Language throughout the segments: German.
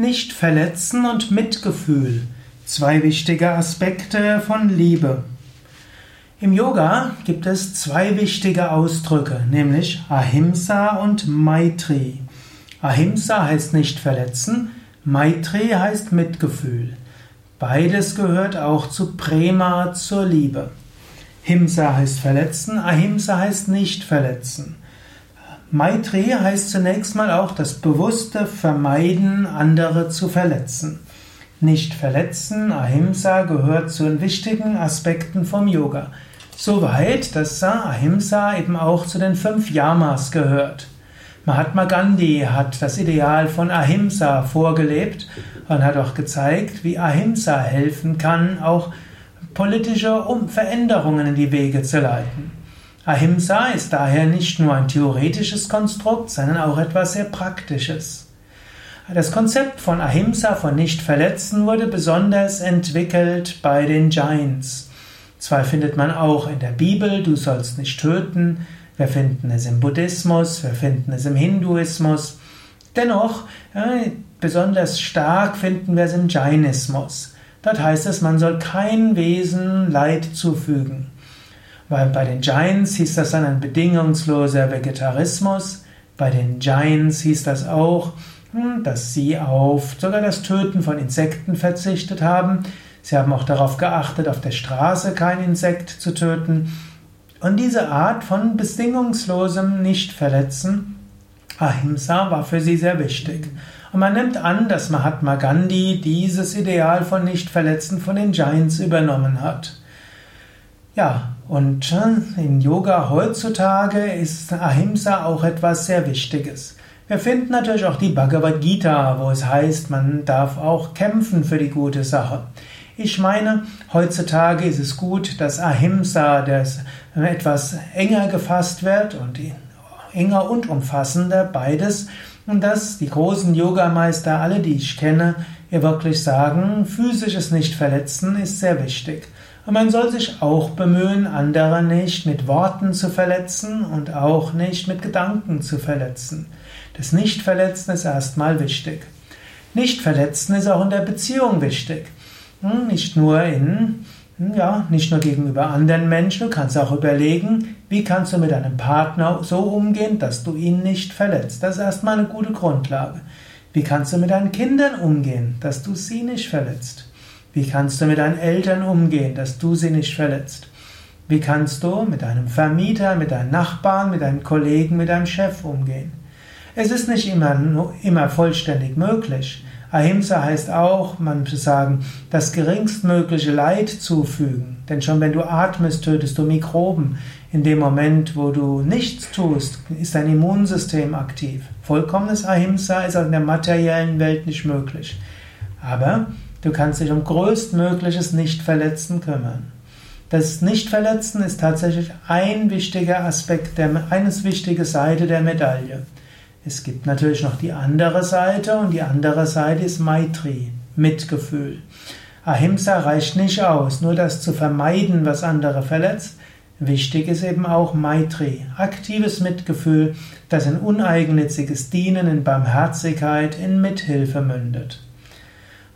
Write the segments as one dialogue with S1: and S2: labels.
S1: Nicht verletzen und Mitgefühl. Zwei wichtige Aspekte von Liebe. Im Yoga gibt es zwei wichtige Ausdrücke, nämlich Ahimsa und Maitri. Ahimsa heißt nicht verletzen, Maitri heißt Mitgefühl. Beides gehört auch zu Prema, zur Liebe. Himsa heißt verletzen, Ahimsa heißt nicht verletzen. Maitri heißt zunächst mal auch das bewusste Vermeiden, andere zu verletzen. Nicht verletzen, Ahimsa gehört zu den wichtigen Aspekten vom Yoga. Soweit, dass Ahimsa eben auch zu den fünf Yamas gehört. Mahatma Gandhi hat das Ideal von Ahimsa vorgelebt und hat auch gezeigt, wie Ahimsa helfen kann, auch politische Veränderungen in die Wege zu leiten. Ahimsa ist daher nicht nur ein theoretisches Konstrukt, sondern auch etwas sehr Praktisches. Das Konzept von Ahimsa, von Nicht-Verletzen, wurde besonders entwickelt bei den Jains. Zwar findet man auch in der Bibel, du sollst nicht töten, wir finden es im Buddhismus, wir finden es im Hinduismus. Dennoch, äh, besonders stark finden wir es im Jainismus. Dort heißt es, man soll kein Wesen Leid zufügen. Weil bei den Giants hieß das dann ein bedingungsloser Vegetarismus. Bei den Giants hieß das auch, hm, dass sie auf sogar das Töten von Insekten verzichtet haben. Sie haben auch darauf geachtet, auf der Straße kein Insekt zu töten. Und diese Art von bedingungslosem Nichtverletzen, Ahimsa, war für sie sehr wichtig. Und man nimmt an, dass Mahatma Gandhi dieses Ideal von Nichtverletzen von den Giants übernommen hat. Ja, und in Yoga heutzutage ist Ahimsa auch etwas sehr Wichtiges. Wir finden natürlich auch die Bhagavad Gita, wo es heißt, man darf auch kämpfen für die gute Sache. Ich meine, heutzutage ist es gut, dass Ahimsa das etwas enger gefasst wird und enger und umfassender beides und dass die großen Yogameister, alle die ich kenne, ihr wirklich sagen, physisches Nicht-Verletzen ist sehr wichtig. Und man soll sich auch bemühen, andere nicht mit Worten zu verletzen und auch nicht mit Gedanken zu verletzen. Das Nicht-Verletzen ist erstmal wichtig. Nicht-Verletzen ist auch in der Beziehung wichtig. Hm, nicht nur in, hm, ja, nicht nur gegenüber anderen Menschen, du kannst auch überlegen, wie kannst du mit deinem Partner so umgehen, dass du ihn nicht verletzt. Das ist erstmal eine gute Grundlage. Wie kannst du mit deinen Kindern umgehen, dass du sie nicht verletzt? Wie kannst du mit deinen Eltern umgehen, dass du sie nicht verletzt? Wie kannst du mit deinem Vermieter, mit deinen Nachbarn, mit deinen Kollegen, mit deinem Chef umgehen? Es ist nicht immer, immer vollständig möglich. Ahimsa heißt auch, man muss sagen, das geringstmögliche Leid zufügen. Denn schon wenn du atmest, tötest du Mikroben. In dem Moment, wo du nichts tust, ist dein Immunsystem aktiv. Vollkommenes Ahimsa ist auch in der materiellen Welt nicht möglich. Aber Du kannst dich um größtmögliches Nichtverletzen kümmern. Das Nichtverletzen ist tatsächlich ein wichtiger Aspekt, der, eine wichtige Seite der Medaille. Es gibt natürlich noch die andere Seite und die andere Seite ist Maitri, Mitgefühl. Ahimsa reicht nicht aus, nur das zu vermeiden, was andere verletzt. Wichtig ist eben auch Maitri, aktives Mitgefühl, das in uneigennütziges Dienen, in Barmherzigkeit, in Mithilfe mündet.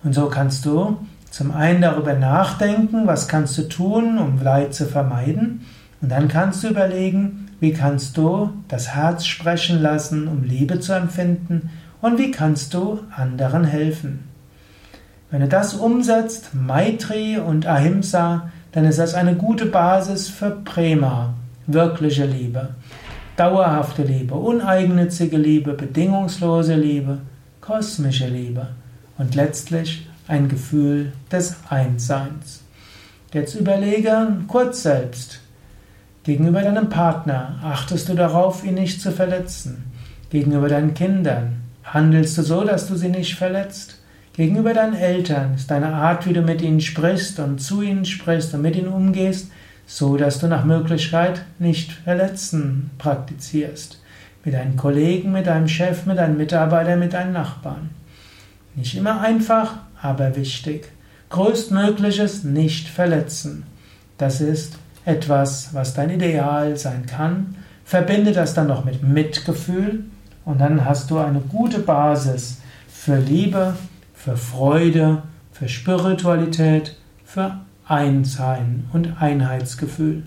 S1: Und so kannst du zum einen darüber nachdenken, was kannst du tun, um Leid zu vermeiden. Und dann kannst du überlegen, wie kannst du das Herz sprechen lassen, um Liebe zu empfinden. Und wie kannst du anderen helfen. Wenn du das umsetzt, Maitri und Ahimsa, dann ist das eine gute Basis für Prema, wirkliche Liebe, dauerhafte Liebe, uneigennützige Liebe, bedingungslose Liebe, kosmische Liebe und letztlich ein Gefühl des Einsseins. Jetzt überlege kurz selbst. Gegenüber deinem Partner achtest du darauf, ihn nicht zu verletzen. Gegenüber deinen Kindern handelst du so, dass du sie nicht verletzt. Gegenüber deinen Eltern ist deine Art, wie du mit ihnen sprichst und zu ihnen sprichst und mit ihnen umgehst, so dass du nach Möglichkeit nicht verletzen praktizierst. Mit deinen Kollegen, mit deinem Chef, mit deinen Mitarbeitern, mit deinen Nachbarn. Nicht immer einfach, aber wichtig. Größtmögliches nicht verletzen. Das ist etwas, was dein Ideal sein kann. Verbinde das dann noch mit Mitgefühl und dann hast du eine gute Basis für Liebe für Freude, für Spiritualität, für Einssein und Einheitsgefühl.